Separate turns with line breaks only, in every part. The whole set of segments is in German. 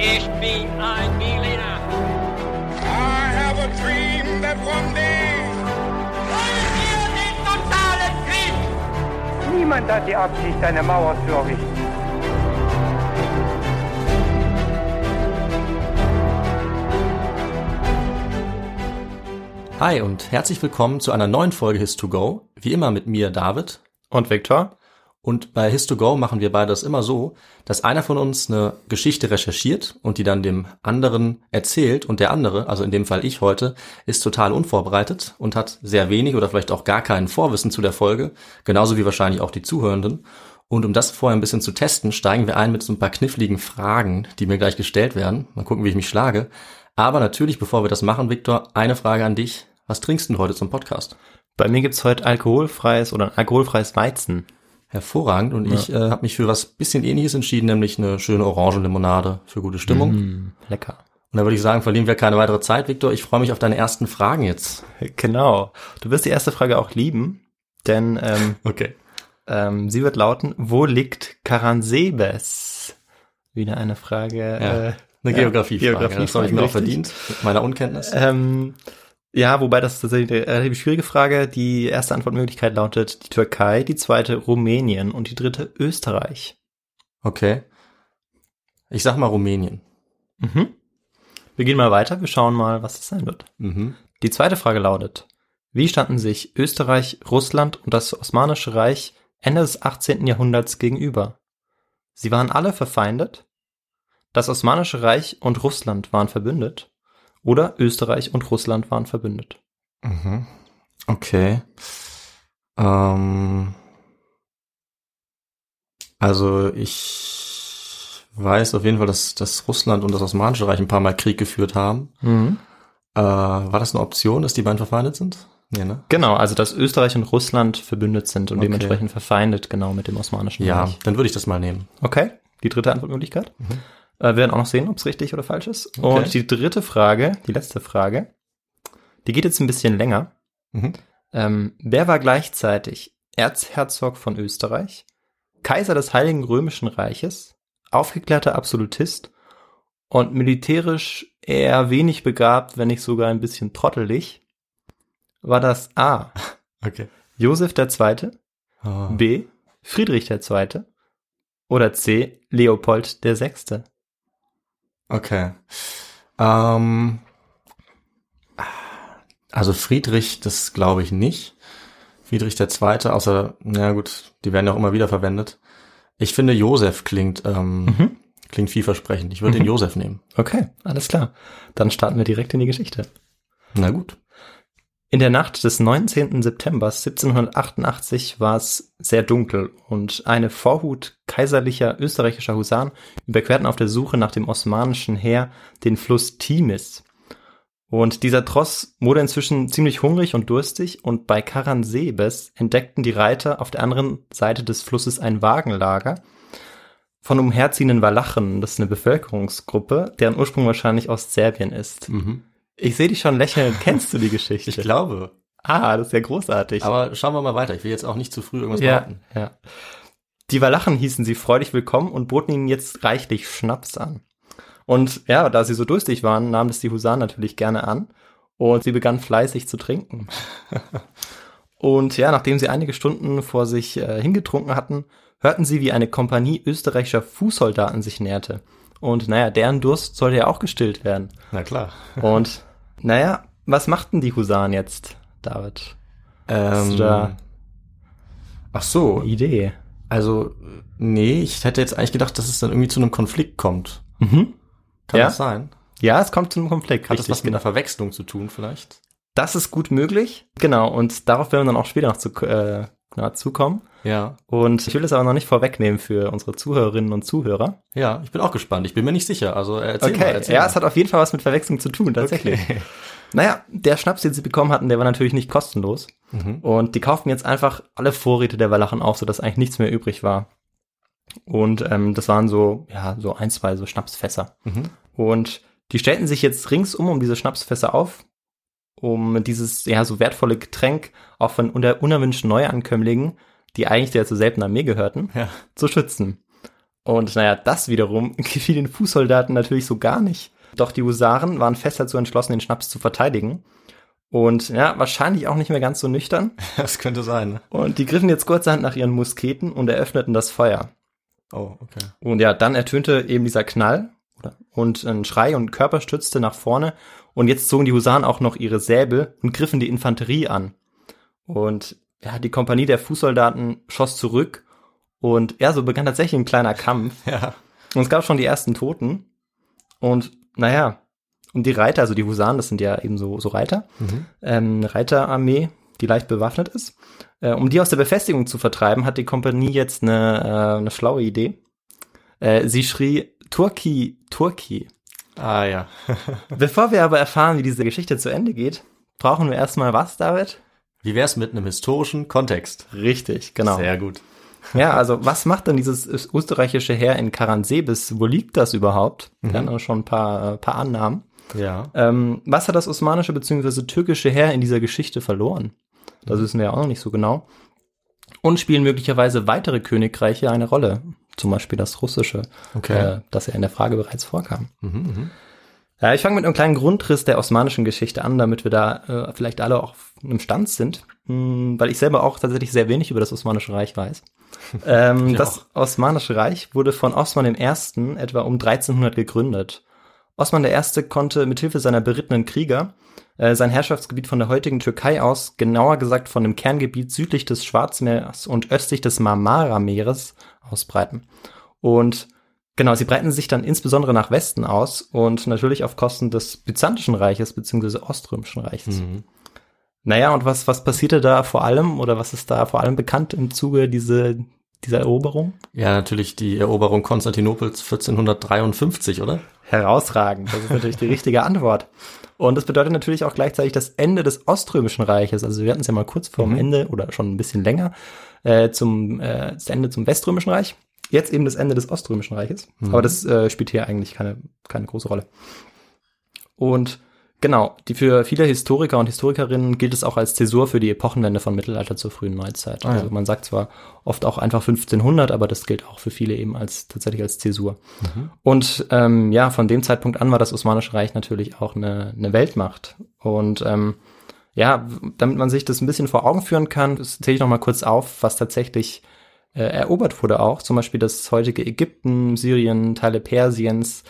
Ich bin ein Berliner.
I have a dream that one day.
Wollen wir den totalen Krieg?
Niemand hat die Absicht, eine Mauer zu errichten.
Hi und herzlich willkommen zu einer neuen Folge His2Go. Wie immer mit mir, David.
Und Viktor?
Und bei His2Go machen wir beide das immer so, dass einer von uns eine Geschichte recherchiert und die dann dem anderen erzählt und der andere, also in dem Fall ich heute, ist total unvorbereitet und hat sehr wenig oder vielleicht auch gar kein Vorwissen zu der Folge, genauso wie wahrscheinlich auch die Zuhörenden. Und um das vorher ein bisschen zu testen, steigen wir ein mit so ein paar kniffligen Fragen, die mir gleich gestellt werden. Mal gucken, wie ich mich schlage. Aber natürlich, bevor wir das machen, Viktor, eine Frage an dich. Was trinkst du heute zum Podcast?
Bei mir gibt's heute alkoholfreies oder ein alkoholfreies Weizen.
Hervorragend. Und ich äh, habe mich für was bisschen ähnliches entschieden, nämlich eine schöne Orangenlimonade für gute Stimmung.
Mm, lecker.
Und da würde ich sagen, verlieren wir keine weitere Zeit, Viktor. Ich freue mich auf deine ersten Fragen jetzt.
Genau. Du wirst die erste Frage auch lieben, denn ähm,
Okay.
ähm, sie wird lauten, wo liegt Karansebes? Wieder eine Frage.
Ja.
Äh,
Eine
ja,
Geografiefrage.
Geografiefrage,
das habe ich mir auch verdient mit meiner Unkenntnis.
Ähm, ja, wobei das ist tatsächlich eine relativ schwierige Frage. Die erste Antwortmöglichkeit lautet die Türkei, die zweite Rumänien und die dritte Österreich.
Okay. Ich sag mal Rumänien.
Mhm. Wir gehen mal weiter, wir schauen mal, was das sein wird.
Mhm.
Die zweite Frage lautet, wie standen sich Österreich, Russland und das Osmanische Reich Ende des 18. Jahrhunderts gegenüber? Sie waren alle verfeindet? Das Osmanische Reich und Russland waren verbündet? Oder Österreich und Russland waren verbündet?
Mhm. Okay. Ähm, also ich weiß auf jeden Fall, dass, dass Russland und das Osmanische Reich ein paar Mal Krieg geführt haben. Äh, war das eine Option, dass die beiden verfeindet sind? Nee, ne?
Genau, also dass Österreich und Russland verbündet sind und
Okay.
dementsprechend verfeindet genau mit dem Osmanischen
Ja,
Reich.
dann würde ich das mal nehmen.
Okay, die dritte Antwortmöglichkeit. Äh, wir werden auch noch sehen, ob es richtig oder falsch ist.
Okay.
Und die dritte Frage, die letzte Frage, die geht jetzt ein bisschen länger.
Mhm.
Ähm, wer war gleichzeitig Erzherzog von Österreich, Kaiser des Heiligen Römischen Reiches, aufgeklärter Absolutist und militärisch eher wenig begabt, wenn nicht sogar ein bisschen trottelig? War das A.
Okay.
Josef II.,
Oh.
B. Friedrich II. oder C. Leopold VI.?
Okay. Ähm, also Friedrich, das glaube ich nicht. Friedrich der Zweite, außer, na gut, die werden ja auch immer wieder verwendet. Ich finde, Josef klingt, ähm,
Mhm.
klingt vielversprechend. Ich würde den Josef nehmen.
Okay, alles klar. Dann starten wir direkt in die Geschichte.
Na gut.
In der Nacht des 19. September 1788 war es sehr dunkel und eine Vorhut kaiserlicher österreichischer Husaren überquerten auf der Suche nach dem osmanischen Heer den Fluss Timis. Und dieser Tross wurde inzwischen ziemlich hungrig und durstig und bei Karansebes entdeckten die Reiter auf der anderen Seite des Flusses ein Wagenlager von umherziehenden Walachen. Das ist eine Bevölkerungsgruppe, deren Ursprung wahrscheinlich aus Serbien ist.
Mhm.
Ich sehe dich schon lächeln. Kennst du die Geschichte?
Ich glaube.
Ah, das ist ja großartig.
Aber schauen wir mal weiter. Ich will jetzt auch nicht zu früh irgendwas
ja,
behaupten.
ja. Die Walachen hießen sie freudig willkommen und boten ihnen jetzt reichlich Schnaps an. Und ja, da sie so durstig waren, nahmen das die Husaren natürlich gerne an und sie begannen fleißig zu trinken. und ja, nachdem sie einige Stunden vor sich äh, hingetrunken hatten, hörten sie, wie eine Kompanie österreichischer Fußsoldaten sich näherte. Und naja, deren Durst sollte ja auch gestillt werden.
Na klar.
Und naja, was machten die Husaren jetzt, David? Du da
Ähm, ach so.
Idee?
Also, nee, ich hätte jetzt eigentlich gedacht, dass es dann irgendwie zu einem Konflikt kommt.
Mhm.
Kann
Ja?
das sein?
Ja, es kommt zu einem Konflikt.
Hat das
richtig,
was mit
genau.
einer Verwechslung zu tun vielleicht?
Das ist gut möglich. Genau, und darauf werden wir dann auch später noch zu, äh, na, zukommen.
Ja.
Und ich will es aber noch nicht vorwegnehmen für unsere Zuhörerinnen und Zuhörer.
Ja, ich bin auch gespannt. Ich bin mir nicht sicher. Also äh, erzähl mal.
Okay,
Erzähl
ja,
mal.
es hat auf jeden Fall was mit Verwechslung zu tun, tatsächlich.
Okay.
Naja, der Schnaps, den sie bekommen hatten, der war natürlich nicht kostenlos.
Mhm.
Und die kauften jetzt einfach alle Vorräte der Walachen auf, sodass eigentlich nichts mehr übrig war. Und ähm, das waren so, ja, so ein, zwei so Schnapsfässer.
Mhm.
Und die stellten sich jetzt ringsum um diese Schnapsfässer auf, um dieses ja so wertvolle Getränk auch von unter unerwünschten Neuankömmlingen, die eigentlich der zu selten Armee gehörten,
Ja.
zu schützen. Und naja, das wiederum gefiel den Fußsoldaten natürlich so gar nicht. Doch die Husaren waren fest dazu entschlossen, den Schnaps zu verteidigen. Und ja, wahrscheinlich auch nicht mehr ganz so nüchtern.
Das könnte sein. Ne?
Und die griffen jetzt kurzerhand nach ihren Musketen und eröffneten das Feuer.
Oh, okay.
Und ja, dann ertönte eben dieser Knall und ein Schrei und Körper stützte nach vorne. Und jetzt zogen die Husaren auch noch ihre Säbel und griffen die Infanterie an. Und ja, die Kompanie der Fußsoldaten schoss zurück. Und ja, so begann tatsächlich ein kleiner Kampf.
Ja.
Und es gab schon die ersten Toten. Und naja, und die Reiter, also die Husaren, das sind ja eben so, so Reiter,
Mhm.
ähm, eine Reiterarmee, die leicht bewaffnet ist. Äh, um die aus der Befestigung zu vertreiben, hat die Kompanie jetzt eine, äh, eine schlaue Idee. Äh, sie schrie Turki, Turki.
Ah ja.
Bevor wir aber erfahren, wie diese Geschichte zu Ende geht, brauchen wir erstmal was, David?
Wie wär's mit einem historischen Kontext?
Richtig, genau.
Sehr gut.
Ja, also was macht denn dieses österreichische Heer in Karansebis? Wo liegt das überhaupt? Wir hatten auch schon ein paar, äh, paar Annahmen.
Ja.
Ähm, was hat das osmanische bzw. türkische Heer in dieser Geschichte verloren? Das wissen wir ja auch noch nicht so genau. Und spielen möglicherweise weitere Königreiche eine Rolle? Zum Beispiel das russische,
Okay.
äh, das ja in der Frage bereits vorkam.
Mhm, mhm.
Ja, ich fange mit einem kleinen Grundriss der osmanischen Geschichte an, damit wir da äh, vielleicht alle auch auf einem Stand sind, hm, weil ich selber auch tatsächlich sehr wenig über das Osmanische Reich weiß. ähm, das Osmanische Reich wurde von Osman I. etwa um 1300 gegründet. Osman I. konnte mithilfe seiner berittenen Krieger äh, sein Herrschaftsgebiet von der heutigen Türkei aus, genauer gesagt von dem Kerngebiet südlich des Schwarzmeers und östlich des Marmara-Meeres ausbreiten. Und Genau, sie breiten sich dann insbesondere nach Westen aus und natürlich auf Kosten des Byzantischen Reiches bzw. Oströmischen Reiches.
Mhm.
Naja, und was, was passierte da vor allem oder was ist da vor allem bekannt im Zuge diese, dieser Eroberung?
Ja, natürlich die Eroberung Konstantinopels 1453, oder?
Herausragend, das ist natürlich die richtige Antwort. Und das bedeutet natürlich auch gleichzeitig das Ende des Oströmischen Reiches. Also wir hatten es ja mal kurz vorm
Mhm.
Ende oder schon ein bisschen länger äh, zum äh, das Ende zum Weströmischen Reich. Jetzt eben das Ende des Oströmischen Reiches.
Mhm.
Aber das äh, spielt hier eigentlich keine, keine große Rolle. Und genau, die für viele Historiker und Historikerinnen gilt es auch als Zäsur für die Epochenwende von Mittelalter zur frühen Neuzeit.
Ah, ja.
Also man sagt zwar oft auch einfach 1500, aber das gilt auch für viele eben als tatsächlich als Zäsur. Und ähm, ja, von dem Zeitpunkt an war das Osmanische Reich natürlich auch eine, eine Weltmacht. Und ähm, ja, damit man sich das ein bisschen vor Augen führen kann, zähle ich noch mal kurz auf, was tatsächlich äh, erobert wurde auch. Zum Beispiel das heutige Ägypten, Syrien, Teile Persiens,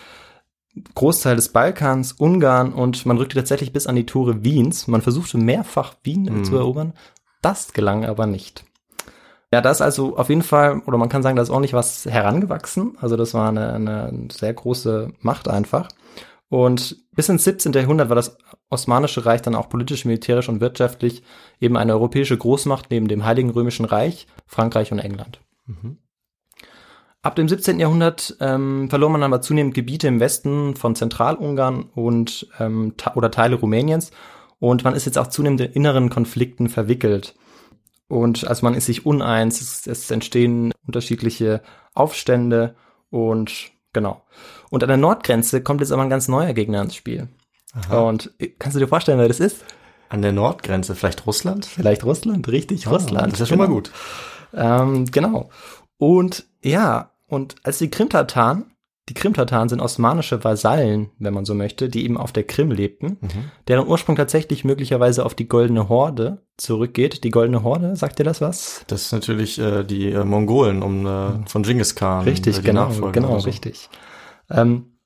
Großteil des Balkans, Ungarn und man rückte tatsächlich bis an die Tore Wiens. Man versuchte mehrfach Wien
Mhm.
zu erobern. Das gelang aber nicht. Ja, das also auf jeden Fall, oder man kann sagen, da ist ordentlich was herangewachsen. Also das war eine, eine sehr große Macht einfach. Und bis ins 17. Jahrhundert war das Osmanische Reich dann auch politisch, militärisch und wirtschaftlich eben eine europäische Großmacht neben dem Heiligen Römischen Reich, Frankreich und England.
Mhm.
Ab dem 17. Jahrhundert ähm, verlor man aber zunehmend Gebiete im Westen von Zentralungarn und ähm, oder Teile Rumäniens und man ist jetzt auch zunehmend in inneren Konflikten verwickelt. Und also man ist sich uneins, es, es entstehen unterschiedliche Aufstände und genau. Und an der Nordgrenze kommt jetzt aber ein ganz neuer Gegner ins Spiel. Und äh, kannst du dir vorstellen, wer das ist?
An der Nordgrenze, vielleicht Russland?
Vielleicht Russland, richtig, Russland.
Ah, Das ist ja schon mal
genau.
gut.
Ähm, genau. Und ja, und als die Krimtataren, die Krimtataren sind osmanische Vasallen, wenn man so möchte, die eben auf der Krim lebten, deren Ursprung tatsächlich möglicherweise auf die Goldene Horde zurückgeht. Die Goldene Horde, sagt dir das was?
Das ist natürlich äh, die äh, Mongolen um äh, von Genghis Khan.
Richtig,
äh,
genau, genau,
so.
richtig. Ähm,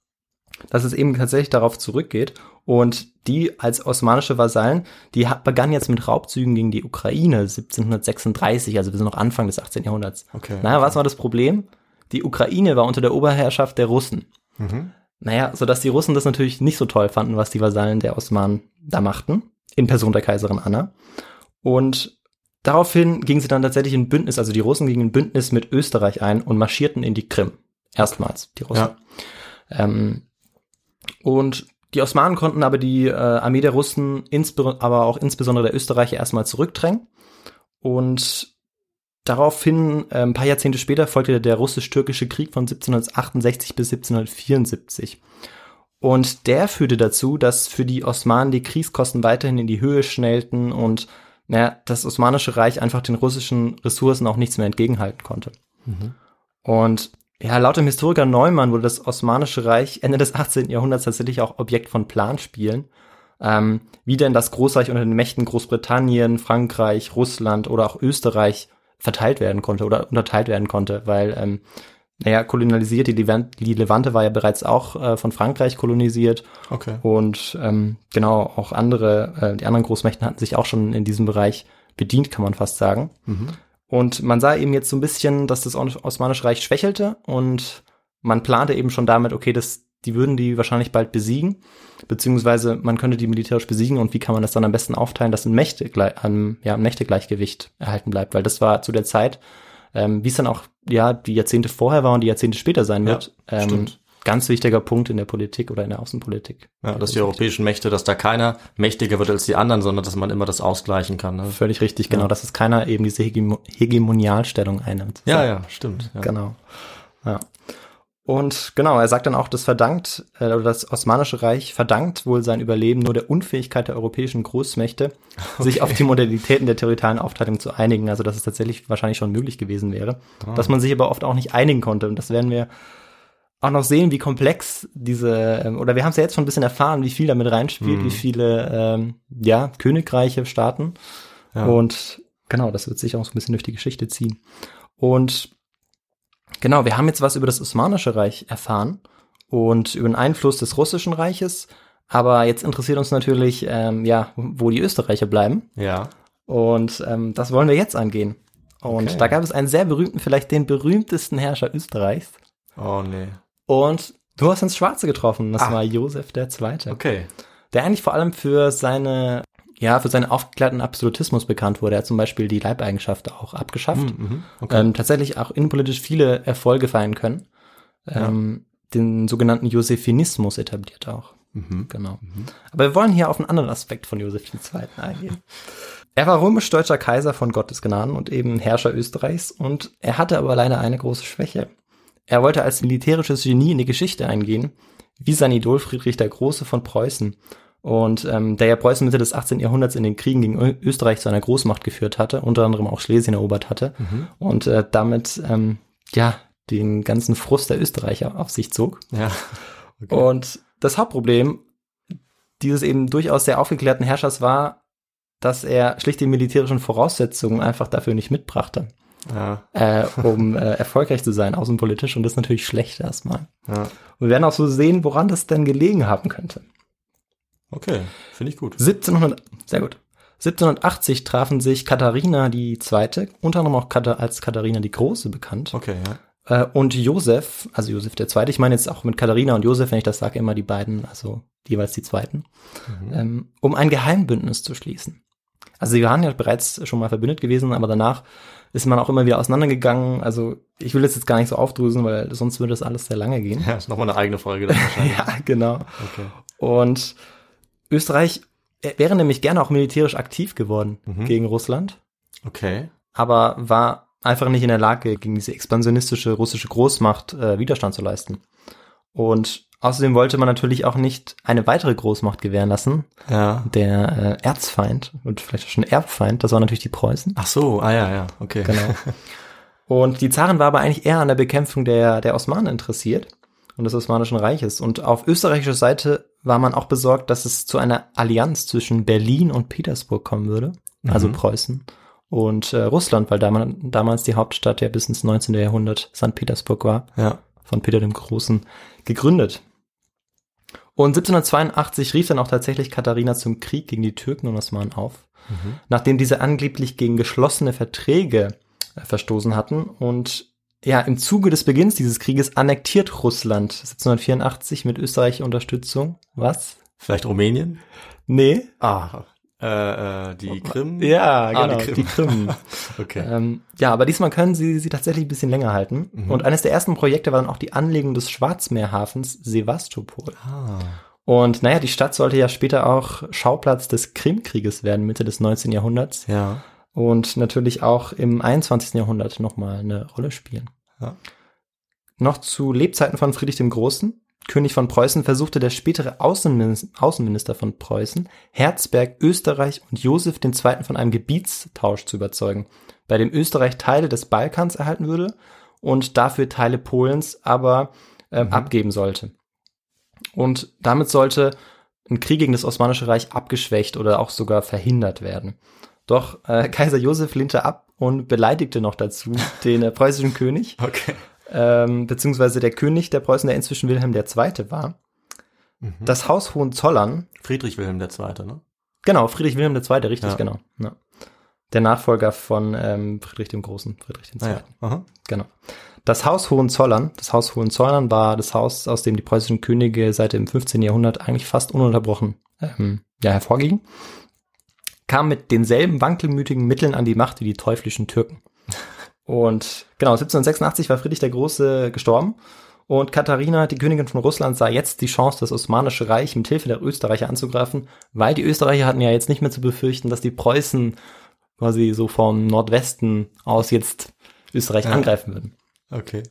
dass es eben tatsächlich darauf zurückgeht. Und die als osmanische Vasallen, die hat, begann jetzt mit Raubzügen gegen die Ukraine 1736, also wir sind noch Anfang des 18. Jahrhunderts.
Okay.
Naja, was war das Problem? Die Ukraine war unter der Oberherrschaft der Russen.
Mhm.
Naja, sodass die Russen das natürlich nicht so toll fanden, was die Vasallen der Osmanen da machten, in Person der Kaiserin Anna. Und daraufhin gingen sie dann tatsächlich in Bündnis, also die Russen gingen in Bündnis mit Österreich ein und marschierten in die Krim. Erstmals, die Russen.
Ja.
Ähm, und die Osmanen konnten aber die äh, Armee der Russen, aber auch insbesondere der Österreicher erstmal zurückdrängen. Und daraufhin, äh, ein paar Jahrzehnte später, folgte der russisch-türkische Krieg von 1768 bis 1774. Und der führte dazu, dass für die Osmanen die Kriegskosten weiterhin in die Höhe schnellten und naja, das Osmanische Reich einfach den russischen Ressourcen auch nichts mehr entgegenhalten konnte. Und Ja, laut dem Historiker Neumann wurde das Osmanische Reich Ende des 18. Jahrhunderts tatsächlich auch Objekt von Planspielen. Ähm, wie denn das Großreich unter den Mächten Großbritannien, Frankreich, Russland oder auch Österreich verteilt werden konnte oder unterteilt werden konnte, weil, ähm, naja, kolonialisiert, die, Levant, die Levante war ja bereits auch äh, von Frankreich kolonisiert
Okay.
und ähm, genau, auch andere, äh, die anderen Großmächten hatten sich auch schon in diesem Bereich bedient, kann man fast sagen. Und man sah eben jetzt so ein bisschen, dass das Os- Osmanische Reich schwächelte und man plante eben schon damit, okay, das, die würden die wahrscheinlich bald besiegen, beziehungsweise man könnte die militärisch besiegen und wie kann man das dann am besten aufteilen, dass ein, Mächte, ein, ja, ein Mächtegleichgewicht erhalten bleibt, weil das war zu der Zeit, ähm, wie es dann auch ja die Jahrzehnte vorher war und die Jahrzehnte später sein
Ja,
wird, ähm,
stimmt.
ganz wichtiger Punkt in der Politik oder in der Außenpolitik.
Ja, dass die europäischen Mächte, dass da keiner mächtiger wird als die anderen, sondern dass man immer das ausgleichen kann. Ne?
Völlig richtig, genau, dass es keiner eben diese Hegemo Hegemonialstellung einnimmt.
Ja, ja, stimmt. Ja.
Genau. Ja. Und genau, er sagt dann auch, das verdankt, äh, oder das Osmanische Reich verdankt wohl sein Überleben nur der Unfähigkeit der europäischen Großmächte, sich auf die Modalitäten der territorialen Aufteilung zu einigen. Also, dass es tatsächlich wahrscheinlich schon möglich gewesen wäre. Dass man sich aber oft auch nicht einigen konnte. Und das werden wir auch noch sehen, wie komplex diese, ähm, oder wir haben es ja jetzt schon ein bisschen erfahren, wie viel damit reinspielt, wie viele, ähm, ja, Königreiche, Staaten.
Ja.
Und genau, das wird sich auch so ein bisschen durch die Geschichte ziehen. Und genau, wir haben jetzt was über das Osmanische Reich erfahren und über den Einfluss des Russischen Reiches. Aber jetzt interessiert uns natürlich, ähm, ja, wo die Österreicher bleiben.
ja.
Und ähm, das wollen wir jetzt angehen. Und
Okay.
da gab es einen sehr berühmten, vielleicht den berühmtesten Herrscher Österreichs.
Oh nee.
Und du hast ins Schwarze getroffen. Das
Ah.
war Josef II.
Okay.
Der eigentlich vor allem für seine, ja, für seinen aufgeklärten Absolutismus bekannt wurde. Er hat zum Beispiel die Leibeigenschaft auch abgeschafft.
Mhm. Okay.
Ähm, tatsächlich auch innenpolitisch viele Erfolge feiern können. Ähm, Den sogenannten Josephinismus etabliert auch.
Mhm.
Genau. Aber wir wollen hier auf einen anderen Aspekt von Josef II. eingehen. Er war römisch-deutscher Kaiser von Gottes Gnaden und eben Herrscher Österreichs und er hatte aber leider eine große Schwäche. Er wollte als militärisches Genie in die Geschichte eingehen, wie sein Idol Friedrich der Große von Preußen. Und ähm, der ja Preußen Mitte des 18. Jahrhunderts in den Kriegen gegen Ö Österreich zu einer Großmacht geführt hatte, unter anderem auch Schlesien erobert hatte und äh, damit ähm, ja den ganzen Frust der Österreicher auf sich zog.
Ja. Okay.
Und das Hauptproblem dieses eben durchaus sehr aufgeklärten Herrschers war, dass er schlicht die militärischen Voraussetzungen einfach dafür nicht mitbrachte,
ja.
äh, um äh, erfolgreich zu sein, außenpolitisch. Und das ist natürlich schlecht erstmal.
Ja.
Und wir werden auch so sehen, woran das denn gelegen haben könnte.
Okay. Finde ich gut.
1700, sehr gut. 1780 trafen sich Katharina die Zweite, unter anderem auch als Katharina die Große bekannt,
Okay, ja.
äh, und Josef, also Josef der Zweite, ich meine jetzt auch mit Katharina und Josef, wenn ich das sage, immer die beiden, also jeweils die Zweiten, ähm, um ein Geheimbündnis zu schließen. Also sie waren ja bereits schon mal verbündet gewesen, aber danach ist man auch immer wieder auseinandergegangen. Also ich will das jetzt gar nicht so aufdröseln, weil sonst würde das alles sehr lange gehen.
Ja, ist nochmal eine eigene Folge dann wahrscheinlich.
ja, genau.
Okay.
Und Österreich äh, wäre nämlich gerne auch militärisch aktiv geworden
Mhm.
gegen Russland,
Okay.
aber war einfach nicht in der Lage, gegen diese expansionistische russische Großmacht äh, Widerstand zu leisten. Und außerdem wollte man natürlich auch nicht eine weitere Großmacht gewähren lassen.
Ja.
Der äh, Erzfeind und vielleicht auch schon Erbfeind, das waren natürlich die Preußen.
Ach so, ah ja, ja, okay.
Genau. Und die Zaren war aber eigentlich eher an der Bekämpfung der, der Osmanen interessiert und des Osmanischen Reiches. Und auf österreichischer Seite war man auch besorgt, dass es zu einer Allianz zwischen Berlin und Petersburg kommen würde, also Preußen und äh, Russland, weil damals, damals die Hauptstadt ja bis ins 19. Jahrhundert St. Petersburg war,
Ja.
von Peter dem Großen gegründet. Und 1782 rief dann auch tatsächlich Katharina zum Krieg gegen die Türken und Osmanen auf, nachdem diese angeblich gegen geschlossene Verträge äh, verstoßen hatten. Und ja, im Zuge des Beginns dieses Krieges annektiert Russland 1784 mit österreichischer Unterstützung. Was?
Vielleicht Rumänien?
Nee.
Ah. Äh, äh, die Krim?
Ja,
Ah,
genau.
die Krim.
Die Krim.
Okay.
Ähm, ja, aber diesmal können sie sie tatsächlich ein bisschen länger halten. Und eines der ersten Projekte war dann auch die Anlegung des Schwarzmeerhafens Sevastopol.
Ah.
Und naja, die Stadt sollte ja später auch Schauplatz des Krimkrieges werden, Mitte des 19. Jahrhunderts.
Ja.
Und natürlich auch im 21. Jahrhundert nochmal eine Rolle spielen.
Ja.
Noch zu Lebzeiten von Friedrich dem Großen. König von Preußen versuchte der spätere Außenminister, von Preußen, Herzberg, Österreich und Josef II. von einem Gebietstausch zu überzeugen, bei dem Österreich Teile des Balkans erhalten würde und dafür Teile Polens aber ähm,
Mhm.
abgeben sollte. Und damit sollte ein Krieg gegen das Osmanische Reich abgeschwächt oder auch sogar verhindert werden. Doch äh, Kaiser Josef lehnte ab und beleidigte noch dazu den äh, preußischen König,
Okay.
ähm, beziehungsweise der König der Preußen, der inzwischen Wilhelm II. war.
Mhm.
Das Haus Hohenzollern,
Friedrich Wilhelm II., ne?
genau, Friedrich Wilhelm II., richtig,
Ja.
genau. Ja. Der Nachfolger von ähm, Friedrich dem Großen, Friedrich II.
Naja. Aha.
Genau. Das Haus Hohenzollern, das Haus Hohenzollern war das Haus, aus dem die preußischen Könige seit dem 15. Jahrhundert eigentlich fast ununterbrochen ähm, ja, hervorgingen, kam mit denselben wankelmütigen Mitteln an die Macht wie die teuflischen Türken. Und genau, 1786 war Friedrich der Große gestorben und Katharina, die Königin von Russland, sah jetzt die Chance, das Osmanische Reich mit Hilfe der Österreicher anzugreifen, weil die Österreicher hatten ja jetzt nicht mehr zu befürchten, dass die Preußen quasi so vom Nordwesten aus jetzt Österreich
Ja.
angreifen würden.
Okay.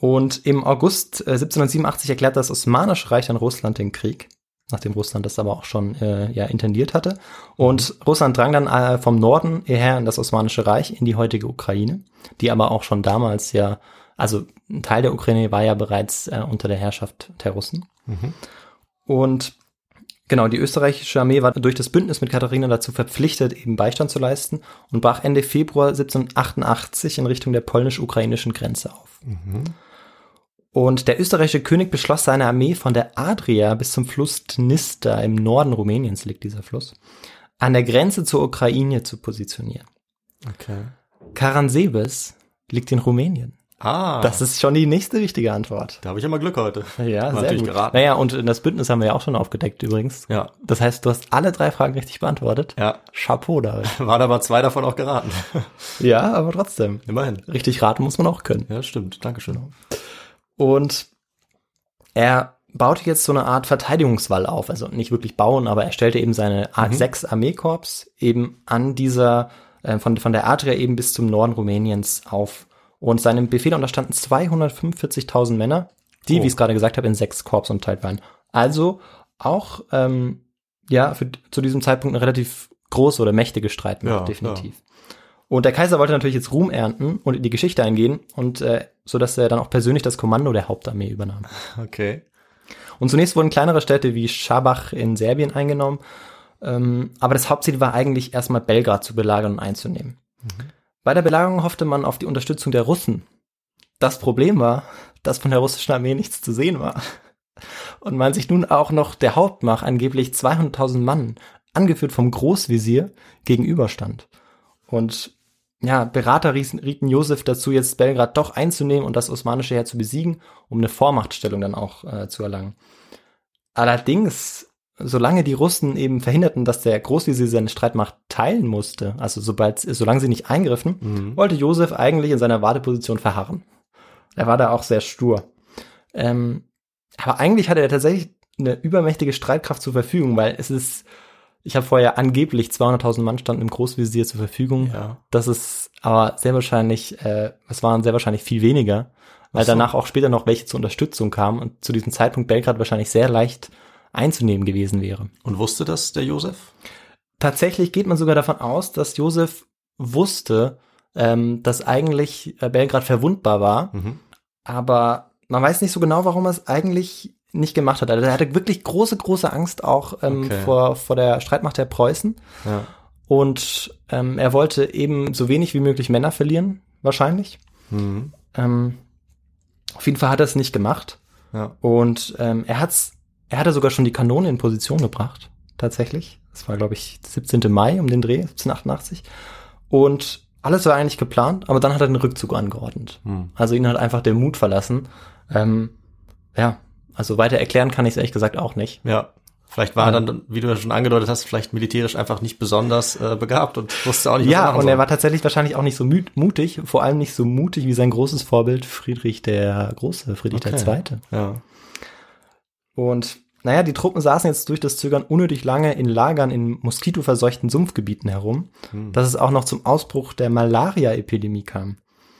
Und im August äh, 1787 erklärt das Osmanische Reich an Russland den Krieg, nachdem Russland das aber auch schon äh, ja intendiert hatte. Und Russland drang dann äh, vom Norden her in das Osmanische Reich, in die heutige Ukraine, die aber auch schon damals ja, also ein Teil der Ukraine war ja bereits äh, unter der Herrschaft der Russen.
Mhm.
Und genau, die österreichische Armee war durch das Bündnis mit Katharina dazu verpflichtet, eben Beistand zu leisten und brach Ende Februar 1788 in Richtung der polnisch-ukrainischen Grenze auf.
Mhm.
Und der österreichische König beschloss, seine Armee von der Adria bis zum Fluss Dnister im Norden Rumäniens liegt dieser Fluss, an der Grenze zur Ukraine zu positionieren.
Okay.
Karansebes liegt in Rumänien.
Ah,
Das ist schon die nächste wichtige Antwort.
da habe ich immer Glück heute.
Ja, sehr gut.
geraten.
Naja, und das Bündnis haben wir ja auch schon aufgedeckt übrigens.
Ja,
Das heißt, du hast alle drei Fragen richtig beantwortet.
ja.
Chapeau da.
Waren aber zwei davon auch geraten.
ja, aber trotzdem.
Immerhin.
Richtig raten muss man auch können.
Ja, stimmt. Dankeschön.
Und er baute jetzt so eine Art Verteidigungswall auf. Also nicht wirklich bauen, aber er stellte eben seine Art 6 Armeekorps eben an dieser, äh, von, von der Adria eben bis zum Norden Rumäniens auf. Und seinem Befehl unterstanden 245.000 Männer, die,
Oh.
wie ich es gerade gesagt habe, in sechs Korps unterteilt waren. Also auch, ähm, ja, für, zu diesem Zeitpunkt eine relativ große oder mächtige Streitmacht,
Ja,
definitiv. Und der Kaiser wollte natürlich jetzt Ruhm ernten und in die Geschichte eingehen und äh, so dass er dann auch persönlich das Kommando der Hauptarmee übernahm.
Okay.
Und zunächst wurden kleinere Städte wie Schabach in Serbien eingenommen, ähm, aber das Hauptziel war eigentlich erstmal Belgrad zu belagern und einzunehmen. Bei der Belagerung hoffte man auf die Unterstützung der Russen. Das Problem war, dass von der russischen Armee nichts zu sehen war. Und man sich nun auch noch der Hauptmacht, angeblich 200.000 Mann, angeführt vom Großvisier, gegenüberstand. Und ja, Berater rieten, Josef dazu, jetzt Belgrad doch einzunehmen und das osmanische Heer zu besiegen, um eine Vormachtstellung dann auch äh, zu erlangen. Allerdings, solange die Russen eben verhinderten, dass der Großvisier seine Streitmacht teilen musste, also sobald, solange sie nicht eingriffen,
Mhm.
wollte Josef eigentlich in seiner Warteposition verharren. Er war da auch sehr stur. Ähm, aber eigentlich hatte er tatsächlich eine übermächtige Streitkraft zur Verfügung, weil es ist, ich habe vorher angeblich 200.000 Mann standen im Großvisier zur Verfügung.
Ja.
Das ist aber sehr wahrscheinlich, äh, es waren sehr wahrscheinlich viel weniger, weil
so.
danach auch später noch welche zur Unterstützung kamen und zu diesem Zeitpunkt Belgrad wahrscheinlich sehr leicht einzunehmen gewesen wäre.
Und wusste das der Josef?
Tatsächlich geht man sogar davon aus, dass Josef wusste, ähm, dass eigentlich äh, Belgrad verwundbar war,
Mhm.
aber man weiß nicht so genau, warum er es eigentlich nicht gemacht hat. Also er hatte wirklich große, große Angst auch ähm,
Okay.
vor, vor der Streitmacht der Preußen.
Ja.
Und ähm, er wollte eben so wenig wie möglich Männer verlieren, wahrscheinlich.
Mhm.
Ähm, auf jeden Fall hat er es nicht gemacht.
Ja.
Und ähm, er hat's, er hatte sogar schon die Kanone in Position gebracht, tatsächlich. Das war, glaube ich, 17. Mai um den Dreh, 1788. Und alles war eigentlich geplant, aber dann hat er den Rückzug angeordnet.
Hm.
Also ihn hat einfach der Mut verlassen. Ähm, ja, also weiter erklären kann ich es ehrlich gesagt auch nicht.
Ja. Vielleicht war er dann, wie du ja schon angedeutet hast, vielleicht militärisch einfach nicht besonders äh, begabt und wusste auch nicht, was
Ja,
machen
und
soll.
er war tatsächlich wahrscheinlich auch nicht so mutig, vor allem nicht so mutig wie sein großes Vorbild Friedrich der Große, Friedrich
Okay.
der Zweite.
Ja.
Und naja, die Truppen saßen jetzt durch das Zögern unnötig lange in Lagern in moskitoverseuchten Sumpfgebieten herum,
Hm.
dass es auch noch zum Ausbruch der Malaria-Epidemie kam.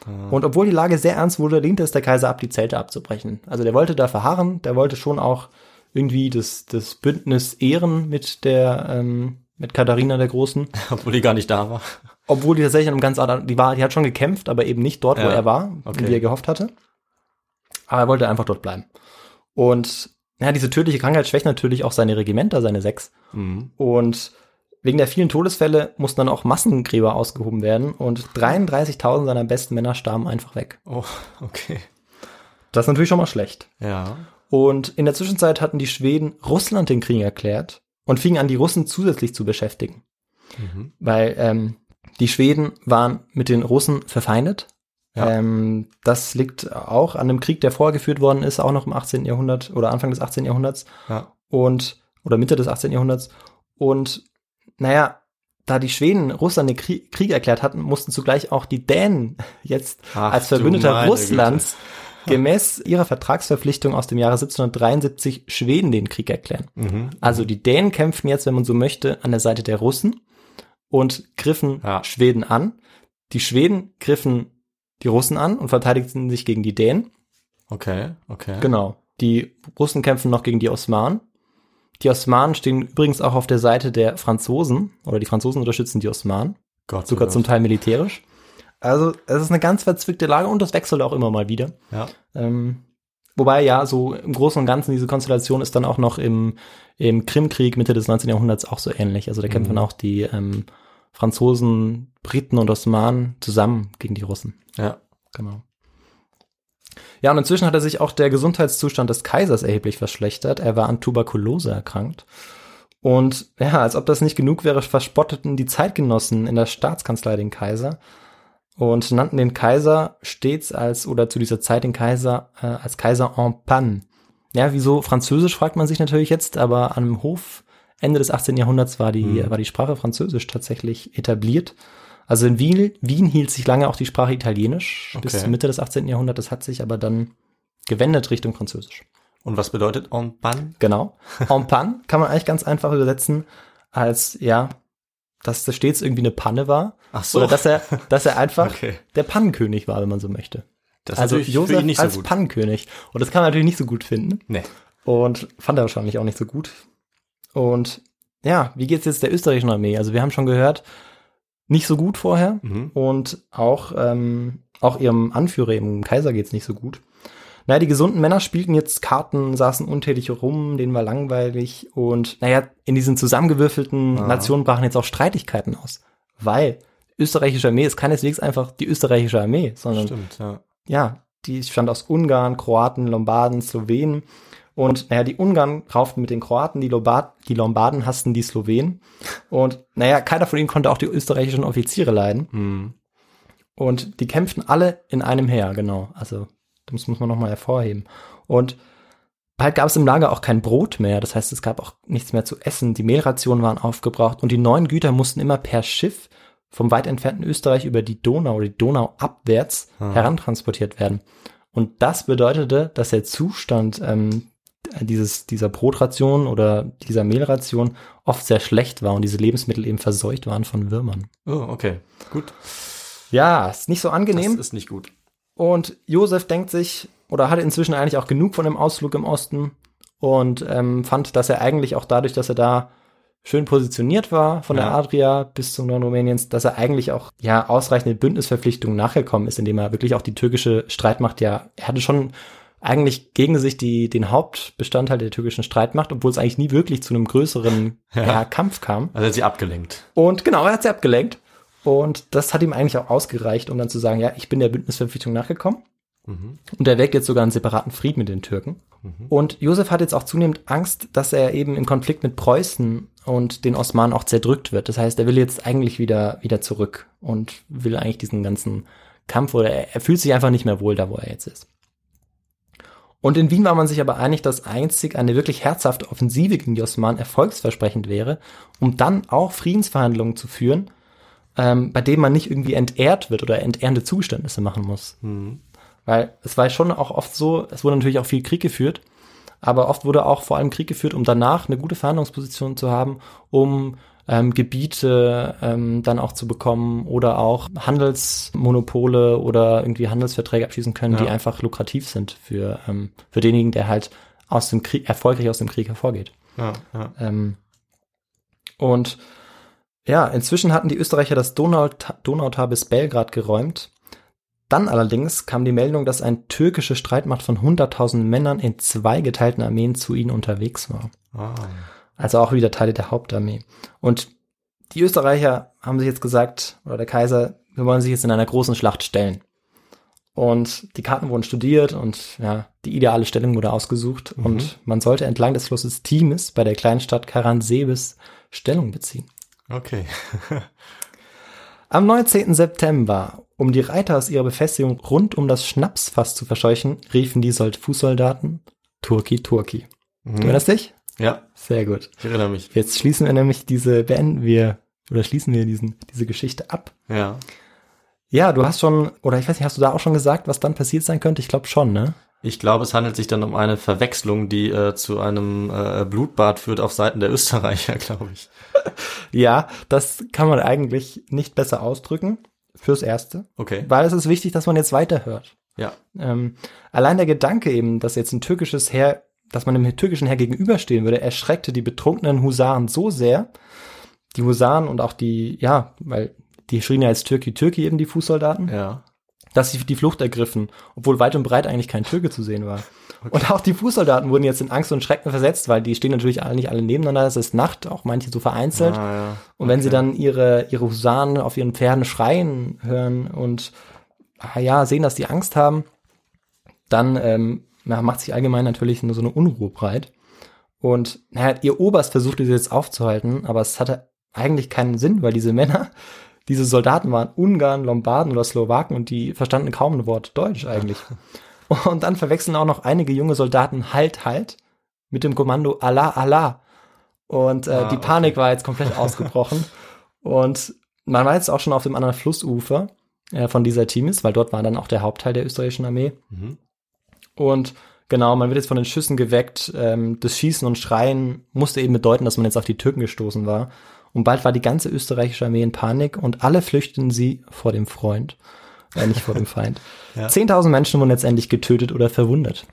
Ah.
Und obwohl die Lage sehr ernst wurde, lehnte es der Kaiser ab, die Zelte abzubrechen. Also der wollte da verharren, der wollte schon auch irgendwie das, das Bündnis ehren mit der, ähm, mit Katharina der Großen.
Obwohl die gar nicht da war.
obwohl die tatsächlich an einem ganz anderen, die war, die hat schon gekämpft, aber eben nicht dort, wo
Ja,
er war,
okay.
wie er gehofft hatte. Aber er wollte einfach dort bleiben. Und ja, diese tödliche Krankheit schwächt natürlich auch seine Regimenter, seine sechs.
Mhm.
Und wegen der vielen Todesfälle mussten dann auch Massengräber ausgehoben werden und 33.000 seiner besten Männer starben einfach weg.
Oh, okay.
Das ist natürlich schon mal schlecht.
Ja.
Und in der Zwischenzeit hatten die Schweden Russland den Krieg erklärt und fingen an, die Russen zusätzlich zu beschäftigen.
Mhm.
Weil ähm, die Schweden waren mit den Russen verfeindet.
Ja.
Ähm, das liegt auch an einem Krieg, der vorher geführt worden ist, auch noch im 18. Jahrhundert oder Anfang des 18. Jahrhunderts
Ja.
und oder Mitte des 18. Jahrhunderts. Und naja, da die Schweden Russland den Krieg, Krieg erklärt hatten, mussten zugleich auch die Dänen jetzt
Ach,
als Verbündeter Russlands gemäß ihrer Vertragsverpflichtung aus dem Jahre 1773 Schweden den Krieg erklären.
Mhm.
Also die Dänen kämpften jetzt, wenn man so möchte, an der Seite der Russen und griffen
Ja.
Schweden an. Die Schweden griffen die Russen an und verteidigten sich gegen die Dänen.
Okay, okay.
Genau. Die Russen kämpfen noch gegen die Osmanen. Die Osmanen stehen übrigens auch auf der Seite der Franzosen oder die Franzosen unterstützen die Osmanen,
Gott sei
sogar
Dank.
zum Teil militärisch. Also es ist eine ganz verzwickte Lage und das wechselt auch immer mal wieder.
Ja.
Ähm, wobei ja, so im Großen und Ganzen diese Konstellation ist dann auch noch im, im Krimkrieg Mitte des 19. Jahrhunderts auch so ähnlich. Also da kämpfen
Mhm.
auch die ähm, Franzosen, Briten und Osmanen zusammen gegen die Russen.
Ja.
Genau. Ja, und inzwischen hat er sich auch der Gesundheitszustand des Kaisers erheblich verschlechtert. Er war an Tuberkulose erkrankt. Und ja, als ob das nicht genug wäre, verspotteten die Zeitgenossen in der Staatskanzlei den Kaiser und nannten den Kaiser stets als, oder zu dieser Zeit den Kaiser äh, als Kaiser en panne. Ja, wieso Französisch, fragt man sich natürlich jetzt, aber einem Hof Ende des 18. Jahrhunderts war die,
Mhm.
war die Sprache Französisch tatsächlich etabliert. Also in Wien, Wien hielt sich lange auch die Sprache Italienisch bis
Okay.
zur Mitte des 18. Jahrhunderts. Das hat sich aber dann gewendet Richtung Französisch.
Und was bedeutet en panne?
Genau. En panne kann man eigentlich ganz einfach übersetzen als, ja, dass das stets irgendwie eine Panne war.
Ach so.
Oder dass er, dass er einfach
Okay.
der Pannenkönig war, wenn man so möchte.
Das
also Josef
nicht
als
so gut.
Pannenkönig. Und das kann man natürlich nicht so gut finden.
Nee.
Und fand er wahrscheinlich auch nicht so gut. Und ja, wie geht's jetzt der österreichischen Armee? Also wir haben schon gehört, nicht so gut vorher.
Mhm.
Und auch, ähm, auch ihrem Anführer, ihrem Kaiser geht's nicht so gut. Naja, die gesunden Männer spielten jetzt Karten, saßen untätig rum, denen war langweilig. Und naja, in diesen zusammengewürfelten
Ah.
Nationen brachen jetzt auch Streitigkeiten aus. Weil österreichische Armee ist keineswegs einfach die österreichische Armee, sondern
Stimmt, ja.
ja, die stand aus Ungarn, Kroaten, Lombarden, Slowenen. Und naja, die Ungarn rauften mit den Kroaten, die, Lombard die Lombarden hassten die Slowenen. Und naja, keiner von ihnen konnte auch die österreichischen Offiziere leiden.
Mhm.
Und die kämpften alle in einem Heer, genau. Also, das muss man nochmal hervorheben. Und bald gab es im Lager auch kein Brot mehr. Das heißt, es gab auch nichts mehr zu essen. Die Mehlrationen waren aufgebraucht und die neuen Güter mussten immer per Schiff vom weit entfernten Österreich über die Donau oder die Donau abwärts
Ah.
herantransportiert werden. Und das bedeutete, dass der Zustand ähm, dieses, dieser Brotration oder dieser Mehlration oft sehr schlecht war und diese Lebensmittel eben verseucht waren von Würmern.
Oh, okay. Gut.
Ja, ist nicht so angenehm.
Das ist nicht gut.
Und Josef denkt sich, oder hatte inzwischen eigentlich auch genug von dem Ausflug im Osten und ähm, fand, dass er eigentlich auch dadurch, dass er da schön positioniert war von der
Ja.
Adria bis zum Norden Rumäniens, dass er eigentlich auch ja ausreichende Bündnisverpflichtungen nachgekommen ist, indem er wirklich auch die türkische Streitmacht ja, er hatte schon eigentlich gegen sich die, den Hauptbestandteil der türkischen Streitmacht, obwohl es eigentlich nie wirklich zu einem größeren
Ja.
Kampf kam.
Also hat sie abgelenkt.
Und genau, er hat sie abgelenkt. Und das hat ihm eigentlich auch ausgereicht, um dann zu sagen, ja, ich bin der Bündnisverpflichtung nachgekommen.
Mhm.
Und er wägt jetzt sogar einen separaten Frieden mit den Türken. Und Josef hat jetzt auch zunehmend Angst, dass er eben im Konflikt mit Preußen und den Osmanen auch zerdrückt wird. Das heißt, er will jetzt eigentlich wieder, wieder zurück und will eigentlich diesen ganzen Kampf oder er, er fühlt sich einfach nicht mehr wohl da, wo er jetzt ist. Und in Wien war man sich aber einig, dass einzig eine wirklich herzhafte Offensive gegen die Osmanen erfolgsversprechend wäre, um dann auch Friedensverhandlungen zu führen, ähm, bei denen man nicht irgendwie entehrt wird oder entehrende Zugeständnisse machen muss.
Mhm.
Weil es war schon auch oft so, es wurde natürlich auch viel Krieg geführt, aber oft wurde auch vor allem Krieg geführt, um danach eine gute Verhandlungsposition zu haben, um ähm, Gebiete ähm, dann auch zu bekommen oder auch Handelsmonopole oder irgendwie Handelsverträge abschließen können,
Ja.
die einfach lukrativ sind für, ähm, für denjenigen, der halt aus dem Krieg, erfolgreich aus dem Krieg hervorgeht.
Ja, ja.
Ähm, und Ja, inzwischen hatten die Österreicher das Donau Donautal bis Belgrad geräumt. Dann allerdings kam die Meldung, dass eine türkische Streitmacht von 100.000 Männern in zwei geteilten Armeen zu ihnen unterwegs war.
Ah.
Also auch wieder Teile der Hauptarmee. Und die Österreicher haben sich jetzt gesagt, oder der Kaiser, wir wollen sich jetzt in einer großen Schlacht stellen. Und die Karten wurden studiert und ja, die ideale Stellung wurde ausgesucht
Mhm.
und man sollte entlang des Flusses Timis bei der kleinen Stadt Karansebes Stellung beziehen.
Okay.
Am 19. September, um die Reiter aus ihrer Befestigung rund um das Schnapsfass zu verscheuchen, riefen die Sold- Fußsoldaten Turki, Turki. Du
Mhm.
erinnerst dich?
Ja,
Sehr gut.
ich erinnere mich.
Jetzt schließen wir nämlich diese, beenden wir, oder schließen wir diesen, diese Geschichte ab.
Ja.
Ja, du hast schon, oder ich weiß nicht, hast du da auch schon gesagt, was dann passiert sein könnte? Ich glaube schon, ne?
Ich glaube, es handelt sich dann um eine Verwechslung, die äh, zu einem äh, Blutbad führt auf Seiten der Österreicher, glaube ich.
Ja, das kann man eigentlich nicht besser ausdrücken. Fürs Erste.
Okay.
Weil es ist wichtig, dass man jetzt weiterhört.
Ja.
Ähm, allein der Gedanke eben, dass jetzt ein türkisches Heer, dass man dem türkischen Heer gegenüberstehen würde, erschreckte die betrunkenen Husaren so sehr. Die Husaren und auch die, ja, weil die schrien ja als Türki Türki eben die Fußsoldaten,
Ja.
dass sie die Flucht ergriffen, obwohl weit und breit eigentlich kein Türke zu sehen war. Und auch die Fußsoldaten wurden jetzt in Angst und Schrecken versetzt, weil die stehen natürlich alle nicht alle nebeneinander, es ist Nacht, auch manche so vereinzelt.
Ah, ja.
Und wenn sie
Okay.
dann ihre, ihre Husaren auf ihren Pferden schreien hören und ah ja, sehen, dass die Angst haben, dann ähm, macht sich allgemein natürlich nur so eine Unruhe breit. Und naja, ihr Oberst versuchte sie jetzt aufzuhalten, aber es hatte eigentlich keinen Sinn, weil diese Männer, diese Soldaten waren Ungarn, Lombarden oder Slowaken und die verstanden kaum ein Wort Deutsch eigentlich. Und dann verwechseln auch noch einige junge Soldaten Halt, Halt mit dem Kommando Allah, Allah. Und äh,
Ah,
die Panik war jetzt komplett ausgebrochen. Und man war jetzt auch schon auf dem anderen Flussufer äh, von dieser Timis, weil dort war dann auch der Hauptteil der österreichischen Armee.
Mhm.
Und genau, man wird jetzt von den Schüssen geweckt. Ähm, das Schießen und Schreien musste eben bedeuten, dass man jetzt auf die Türken gestoßen war. Und bald war die ganze österreichische Armee in Panik und alle flüchteten sie vor dem Freund, äh, nicht vor dem Feind.
Ja.
10.000 Menschen wurden letztendlich getötet oder verwundet.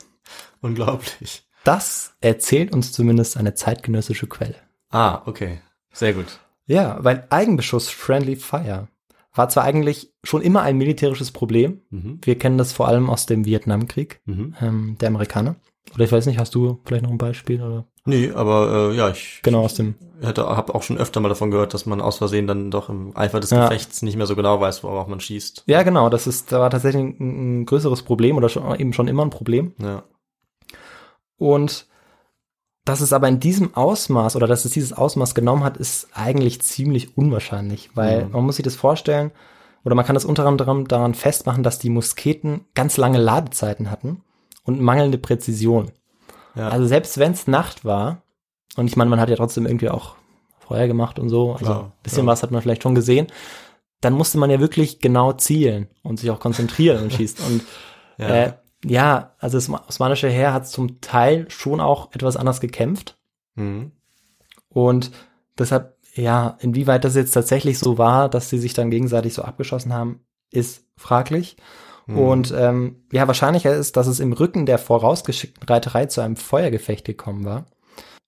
Unglaublich.
Das erzählt uns zumindest eine zeitgenössische Quelle.
Ah, okay. Sehr gut.
Ja, weil Eigenbeschuss Friendly Fire war zwar eigentlich schon immer ein militärisches Problem.
Mhm.
Wir kennen das vor allem aus dem Vietnamkrieg
Mhm.
ähm, der Amerikaner. Oder ich weiß nicht, hast du vielleicht noch ein Beispiel? Oder?
Nee, aber äh, ja, ich
Genau, aus dem.
hätte, habe auch schon öfter mal davon gehört, dass man aus Versehen dann doch im Eifer des
Ja.
Gefechts nicht mehr so genau weiß, worauf man schießt.
Ja, genau, das ist, da war tatsächlich ein, ein größeres Problem oder schon, eben schon immer ein Problem.
Ja.
Und dass es aber in diesem Ausmaß oder dass es dieses Ausmaß genommen hat, ist eigentlich ziemlich unwahrscheinlich, weil
Mhm.
man muss sich das vorstellen, oder man kann das unter anderem daran festmachen, dass die Musketen ganz lange Ladezeiten hatten und mangelnde Präzision.
Ja.
Also selbst wenn es Nacht war, und ich meine, man hat ja trotzdem irgendwie auch Feuer gemacht und so, also
Klar,
ein bisschen
ja.
was hat man vielleicht schon gesehen, dann musste man ja wirklich genau zielen und sich auch konzentrieren und schießt. Und
ja.
äh, ja, also das osmanische Heer hat zum Teil schon auch etwas anders gekämpft.
mhm.
Und deshalb, ja, inwieweit das jetzt tatsächlich so war, dass sie sich dann gegenseitig so abgeschossen haben, ist fraglich.
Mhm.
Und ähm, ja, wahrscheinlicher ist, dass es im Rücken der vorausgeschickten Reiterei zu einem Feuergefecht gekommen war.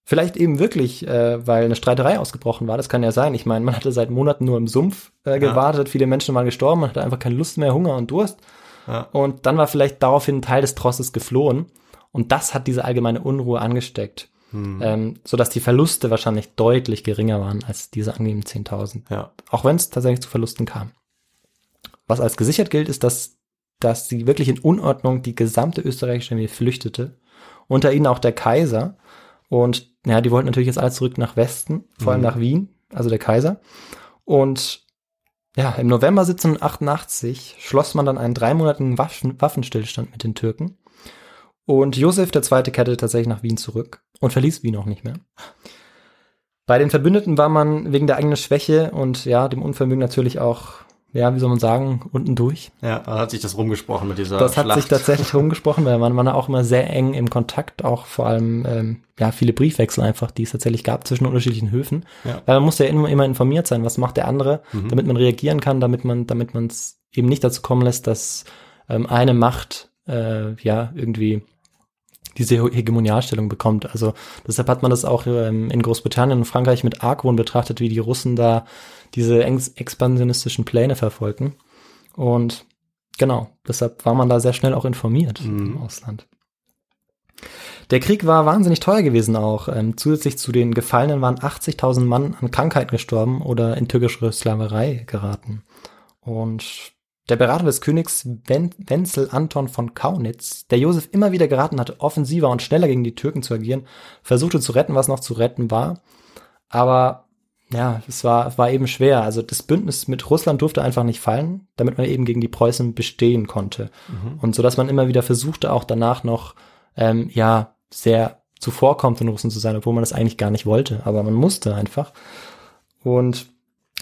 Vielleicht eben wirklich, äh, weil eine Streiterei ausgebrochen war. Das kann ja sein. Ich meine, man hatte seit Monaten nur im Sumpf äh, gewartet. Viele Menschen waren gestorben. Man hatte einfach keine Lust mehr, Hunger und Durst.
Ja.
Und dann war vielleicht daraufhin ein Teil des Trosses geflohen. Und das hat diese allgemeine Unruhe angesteckt.
Mhm.
Ähm, sodass die Verluste wahrscheinlich deutlich geringer waren als diese angenehmen 10.000.
ja.
Auch wenn es tatsächlich zu Verlusten kam. Was als gesichert gilt, ist, dass, dass sie wirklich in Unordnung die gesamte österreichische Armee flüchtete. Unter ihnen auch der Kaiser. Und ja, die wollten natürlich jetzt alle zurück nach Westen, vor allem
Mhm.
nach Wien, also der Kaiser. Und ja, im November 1788 schloss man dann einen dreimonatigen Waffen Waffenstillstand mit den Türken. Und Josef II. kehrte tatsächlich nach Wien zurück und verließ Wien auch nicht mehr. Bei den Verbündeten war man wegen der eigenen Schwäche und ja, dem Unvermögen natürlich auch, ja, wie soll man sagen, unten durch.
Ja, hat sich das rumgesprochen mit dieser
Das hat
Schlacht.
sich tatsächlich rumgesprochen, weil man war auch immer sehr eng im Kontakt, auch vor allem ähm, ja viele Briefwechsel einfach, die es tatsächlich gab zwischen unterschiedlichen Höfen.
Ja.
Weil man muss ja immer, immer informiert sein, was macht der andere,
Mhm.
damit man reagieren kann, damit man, damit man es eben nicht dazu kommen lässt, dass ähm, eine Macht äh, ja irgendwie diese Hegemonialstellung bekommt. Also deshalb hat man das auch ähm, in Großbritannien und Frankreich mit Argwohn betrachtet, wie die Russen da diese expansionistischen Pläne verfolgen. Und genau, deshalb war man da sehr schnell auch informiert mhm. im Ausland. Der Krieg war wahnsinnig teuer gewesen auch. Ähm, zusätzlich zu den Gefallenen waren 80.000 Mann an Krankheiten gestorben oder in türkische Sklaverei geraten. Und der Berater des Königs Wen Wenzel Anton von Kaunitz, der Josef immer wieder geraten hatte, offensiver und schneller gegen die Türken zu agieren, versuchte zu retten, was noch zu retten war. Aber ja, es war, es war eben schwer. Also das Bündnis mit Russland durfte einfach nicht fallen, damit man eben gegen die Preußen bestehen konnte. Mhm. Und so dass man immer wieder versuchte, auch danach noch ähm, ja sehr zuvorkommt, in Russen zu sein, obwohl man das eigentlich gar nicht wollte, aber man musste einfach. Und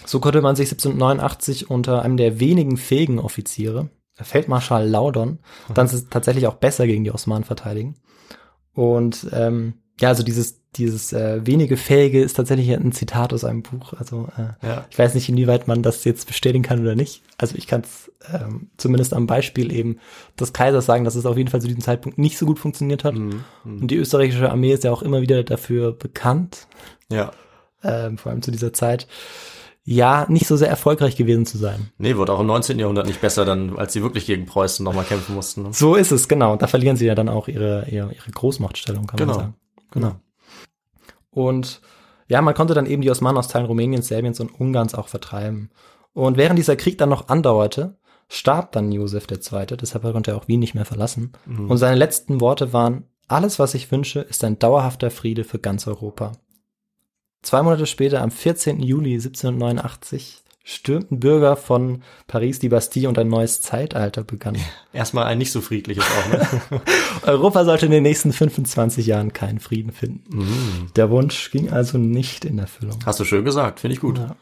so konnte man sich 1789 unter einem der wenigen fähigen Offiziere, Feldmarschall Laudon, dann tatsächlich auch besser gegen die Osmanen verteidigen. Und ähm, ja, also dieses, dieses äh, wenige Fähige ist tatsächlich ein Zitat aus einem Buch. Also äh, ja. ich weiß nicht, inwieweit man das jetzt bestätigen kann oder nicht. Also ich kann es ähm, zumindest am Beispiel eben des Kaisers sagen, dass es auf jeden Fall zu diesem Zeitpunkt nicht so gut funktioniert hat. Mhm. Mhm. Und die österreichische Armee ist ja auch immer wieder dafür bekannt.
Ja.
Ähm, vor allem zu dieser Zeit ja nicht so sehr erfolgreich gewesen zu sein.
Nee, wurde auch im 19. Jahrhundert nicht besser, dann, als sie wirklich gegen Preußen nochmal kämpfen mussten. Ne?
So ist es, genau. Da verlieren sie ja dann auch ihre, ihre, ihre Großmachtstellung, kann
genau.
man sagen.
Genau.
Und ja, man konnte dann eben die Osmanen aus Teilen Rumäniens, Serbiens und Ungarns auch vertreiben. Und während dieser Krieg dann noch andauerte, starb dann Josef II., deshalb konnte er auch Wien nicht mehr verlassen. Mhm. Und seine letzten Worte waren, alles, was ich wünsche, ist ein dauerhafter Friede für ganz Europa. Zwei Monate später, am 14. Juli 1789, stürmten Bürger von Paris die Bastille und ein neues Zeitalter begann.
Erstmal ein nicht so friedliches auch, ne?
Europa sollte in den nächsten 25 Jahren keinen Frieden finden.
Mm.
Der Wunsch ging also nicht in Erfüllung.
Hast du schön gesagt, finde ich gut. Ja.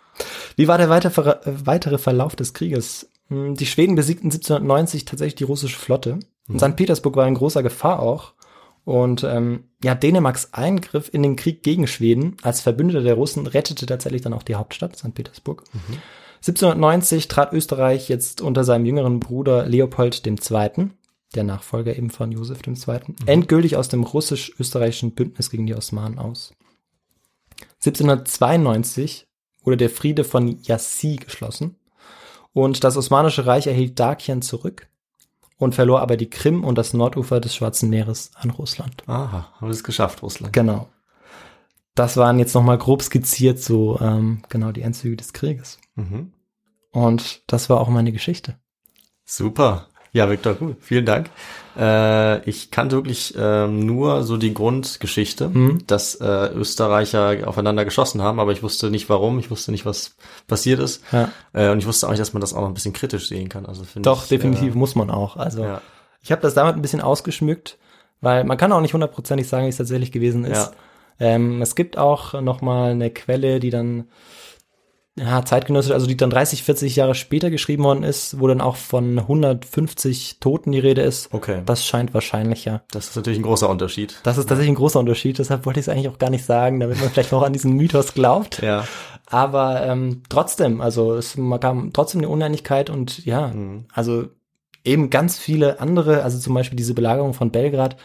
Wie war der weitere Verlauf des Krieges? Hm, die Schweden besiegten 1790 tatsächlich die russische Flotte. Und St. Petersburg war in großer Gefahr auch. Und ähm, ja, Dänemarks Eingriff in den Krieg gegen Schweden als Verbündeter der Russen rettete tatsächlich dann auch die Hauptstadt, St. Petersburg. Mhm. 1790 trat Österreich jetzt unter seinem jüngeren Bruder Leopold II., der Nachfolger eben von Josef II., mhm. endgültig aus dem russisch-österreichischen Bündnis gegen die Osmanen aus. 1792 wurde der Friede von Yassi geschlossen und das Osmanische Reich erhielt Dakien zurück und verlor aber die Krim und das Nordufer des Schwarzen Meeres an Russland.
Aha, haben es geschafft, Russland.
Genau. Das waren jetzt nochmal grob skizziert so ähm, genau die Endzüge des Krieges.
Mhm.
Und das war auch meine Geschichte.
Super. Ja, Viktor, gut. Vielen Dank. Äh, ich kannte wirklich ähm, nur so die Grundgeschichte, mhm. dass äh, Österreicher aufeinander geschossen haben, aber ich wusste nicht warum, ich wusste nicht, was passiert ist.
Ja.
Äh, und ich wusste auch nicht, dass man das auch noch ein bisschen kritisch sehen kann. Also
Doch,
ich,
definitiv äh, muss man auch. Also ja. ich habe das damit ein bisschen ausgeschmückt, weil man kann auch nicht hundertprozentig sagen, wie es tatsächlich gewesen ist. Ja. Ähm, es gibt auch noch mal eine Quelle, die dann ja, zeitgenössisch, also die dann 30, 40 Jahre später geschrieben worden ist, wo dann auch von 150 Toten die Rede ist.
Okay.
Das scheint wahrscheinlicher.
Das ist natürlich ein großer Unterschied.
Das ist tatsächlich ein großer Unterschied, deshalb wollte ich es eigentlich auch gar nicht sagen, damit man vielleicht noch an diesen Mythos glaubt.
Ja.
Aber ähm, trotzdem, also es gab trotzdem eine Uneinigkeit und ja, mhm. also eben ganz viele andere, also zum Beispiel diese Belagerung von Belgrad,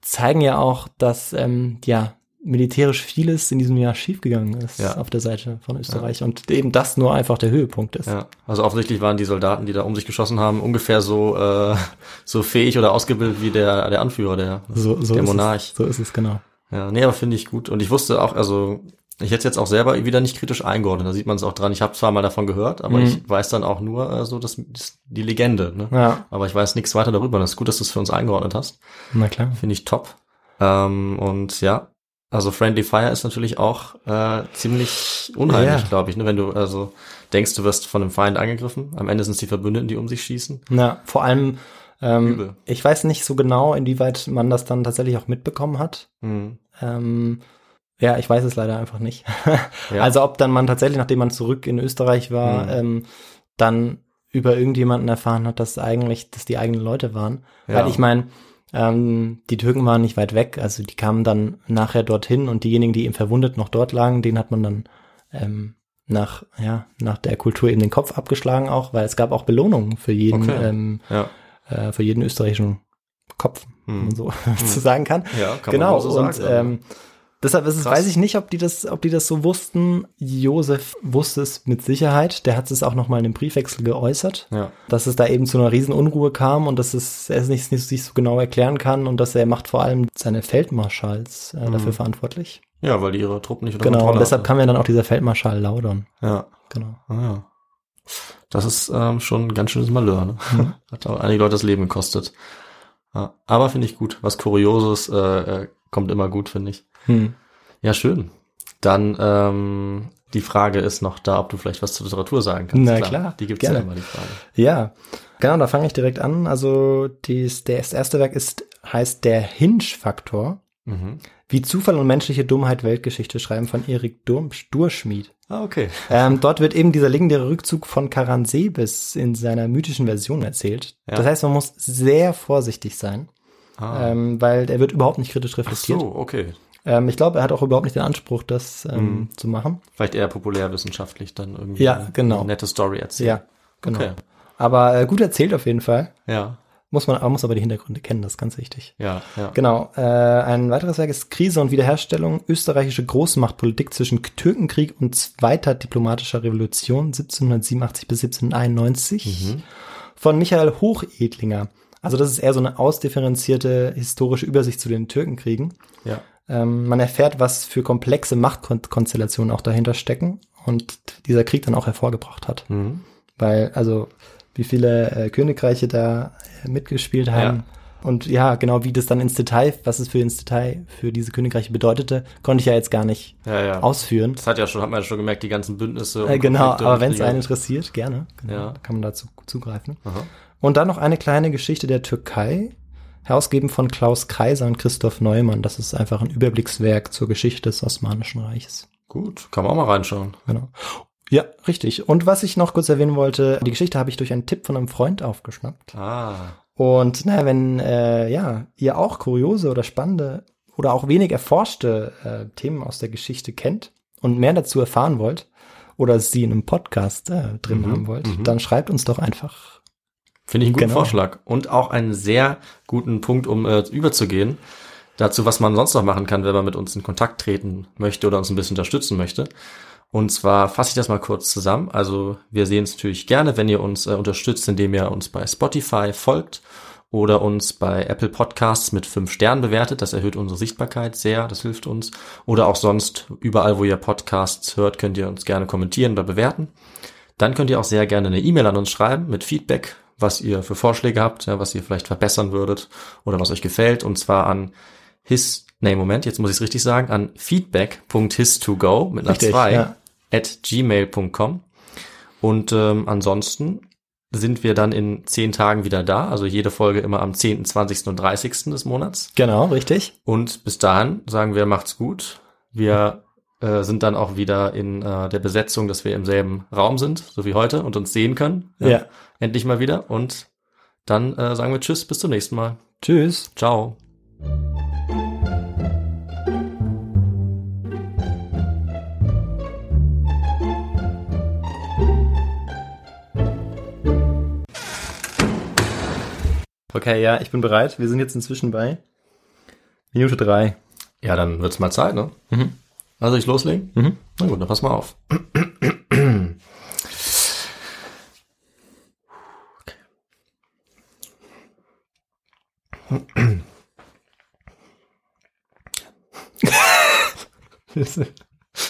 zeigen ja auch, dass ähm, ja militärisch vieles in diesem Jahr schiefgegangen ist
ja.
auf der Seite von Österreich ja. und eben das nur einfach der Höhepunkt ist.
Ja, also offensichtlich waren die Soldaten, die da um sich geschossen haben, ungefähr so äh, so fähig oder ausgebildet wie der der Anführer, der
so, so
der Monarch.
Es, so ist es genau.
Ja, nee, aber finde ich gut und ich wusste auch, also ich hätte jetzt auch selber wieder nicht kritisch eingeordnet, da sieht man es auch dran. Ich habe zwar mal davon gehört, aber mhm. ich weiß dann auch nur äh, so dass, dass die Legende, ne?
Ja.
Aber ich weiß nichts weiter darüber. Das ist gut, dass du es für uns eingeordnet hast.
Na klar.
Finde ich top. Ähm, und ja, also Friendly Fire ist natürlich auch äh, ziemlich unheimlich, ja. glaube ich, ne? wenn du also denkst, du wirst von einem Feind angegriffen. Am Ende sind es die Verbündeten, die um sich schießen.
Ja, vor allem, ähm, ich weiß nicht so genau, inwieweit man das dann tatsächlich auch mitbekommen hat.
Mhm.
Ähm, ja, ich weiß es leider einfach nicht. ja. Also ob dann man tatsächlich, nachdem man zurück in Österreich war, mhm. ähm, dann über irgendjemanden erfahren hat, dass eigentlich, dass die eigenen Leute waren. Ja. Weil ich meine, ähm, die Türken waren nicht weit weg, also die kamen dann nachher dorthin und diejenigen, die eben verwundet noch dort lagen, denen hat man dann ähm, nach, ja, nach der Kultur eben den Kopf abgeschlagen auch, weil es gab auch Belohnungen für jeden,
okay.
ähm,
ja.
äh, für jeden österreichischen Kopf. wenn man so zu sagen kann.
Ja, kann man
genau.
auch so
und
sagen, ja.
Deshalb ist es,
Krass.
weiß ich nicht, ob die das, ob die das so wussten. Josef wusste es mit Sicherheit. Der hat es auch noch mal in dem Briefwechsel geäußert,
Ja.
dass es da eben zu einer riesen Unruhe kam und dass es er es nicht, nicht sich so genau erklären kann und dass er macht vor allem seine Feldmarschalls äh, dafür verantwortlich.
Ja, weil die ihre Truppen nicht unter
Genau. Und deshalb
hatten.
kam ja dann auch dieser Feldmarschall Laudon.
Ja.
Genau.
Ah, ja. Das ist ähm, schon ein ganz schönes Malheur. Ne?
Mhm.
Hat auch einige Leute das Leben gekostet. Ja. Aber finde ich gut. Was Kurioses äh, äh, kommt immer gut, finde ich.
Hm.
Ja, schön. Dann ähm, die Frage ist noch da, ob du vielleicht was zur Literatur sagen kannst.
Na klar,
Die gibt's ja
gerne.
immer, die Frage.
Ja, genau, da fange ich direkt an. Also dies, der, das erste Werk ist, heißt Der Hinsch-Faktor.
Mhm.
Wie Zufall und menschliche Dummheit Weltgeschichte schreiben von Erik Durschmied.
Ah, okay.
Ähm, dort wird eben dieser legendäre Rückzug von Karansebes in seiner mythischen Version erzählt.
Ja.
Das heißt, man muss sehr vorsichtig sein,
Ah.
ähm, weil er wird überhaupt nicht kritisch
Ach
reflektiert.
so, okay.
Ähm, ich glaube, er hat auch überhaupt nicht den Anspruch, das ähm,
Mhm.
zu machen.
Vielleicht eher populärwissenschaftlich dann irgendwie
Ja,
eine,
genau.
eine nette Story erzählen.
Ja, genau.
Okay.
Aber äh, gut erzählt auf jeden Fall.
Ja,
Muss man, man muss aber die Hintergründe kennen, das ist ganz wichtig.
ja, ja.
Genau. Äh, ein weiteres Werk ist Krise und Wiederherstellung, österreichische Großmachtpolitik zwischen Türkenkrieg und zweiter diplomatischer Revolution 1787 bis 1791 von Michael Hochedlinger. Also das ist eher so eine ausdifferenzierte historische Übersicht zu den Türkenkriegen.
ja.
Ähm, man erfährt, was für komplexe Machtkonstellationen auch dahinter stecken und dieser Krieg dann auch hervorgebracht hat.
Mhm.
Weil, also, wie viele äh, Königreiche da äh, mitgespielt haben. Und ja, genau, wie das dann ins Detail, was es für ins Detail für diese Königreiche bedeutete, konnte ich ja jetzt gar nicht
Ja, ja.
ausführen.
Das hat ja schon, hat man ja schon gemerkt, die ganzen Bündnisse. und
Äh, genau,
Konflikte
aber wenn es einen interessiert, gerne. Genau,
Ja.
kann man dazu zugreifen.
Aha.
Und dann noch eine kleine Geschichte der Türkei, herausgegeben von Klaus Kaiser und Christoph Neumann. Das ist einfach ein Überblickswerk zur Geschichte des Osmanischen Reiches.
Gut, kann man auch mal reinschauen.
Genau. Ja, richtig. Und was ich noch kurz erwähnen wollte, die Geschichte habe ich durch einen Tipp von einem Freund aufgeschnappt.
Ah,
Und naja, wenn äh, ja, ihr auch kuriose oder spannende oder auch wenig erforschte äh, Themen aus der Geschichte kennt und mehr dazu erfahren wollt oder sie in einem Podcast äh, drin
Mhm,
haben wollt,
mhm.
dann schreibt uns doch einfach.
Finde ich einen guten
Genau.
Vorschlag. Und auch einen sehr guten Punkt, um äh, überzugehen. Dazu, was man sonst noch machen kann, wenn man mit uns in Kontakt treten möchte oder uns ein bisschen unterstützen möchte. Und zwar fasse ich das mal kurz zusammen. Also wir sehen es natürlich gerne, wenn ihr uns äh, unterstützt, indem ihr uns bei Spotify folgt oder uns bei Apple Podcasts mit fünf Sternen bewertet. Das erhöht unsere Sichtbarkeit sehr, das hilft uns. Oder auch sonst überall, wo ihr Podcasts hört, könnt ihr uns gerne kommentieren oder bewerten. Dann könnt ihr auch sehr gerne eine E-Mail an uns schreiben mit Feedback, was ihr für Vorschläge habt, ja, was ihr vielleicht verbessern würdet oder was euch gefällt. Und zwar an his, nee, Moment, jetzt muss ich es richtig sagen, an feedback.his2go mit einer
Richtig,
2
ja.
at gmail.com. Und ähm, ansonsten sind wir dann in zehn Tagen wieder da, also jede Folge immer am 10., 20. und 30. des Monats.
Genau, richtig.
Und bis dahin sagen wir, macht's gut. Wir äh, sind dann auch wieder in äh, der Besetzung, dass wir im selben Raum sind, so wie heute, und uns sehen können.
Ja.
Endlich mal wieder. Und dann äh, sagen wir Tschüss, bis zum nächsten Mal.
Tschüss.
Ciao.
Okay, ja, ich bin bereit. Wir sind jetzt inzwischen bei Minute drei.
Ja, dann wird's mal Zeit, ne?
Mhm.
Also ich loslegen?
Mhm.
Na gut, dann pass mal auf.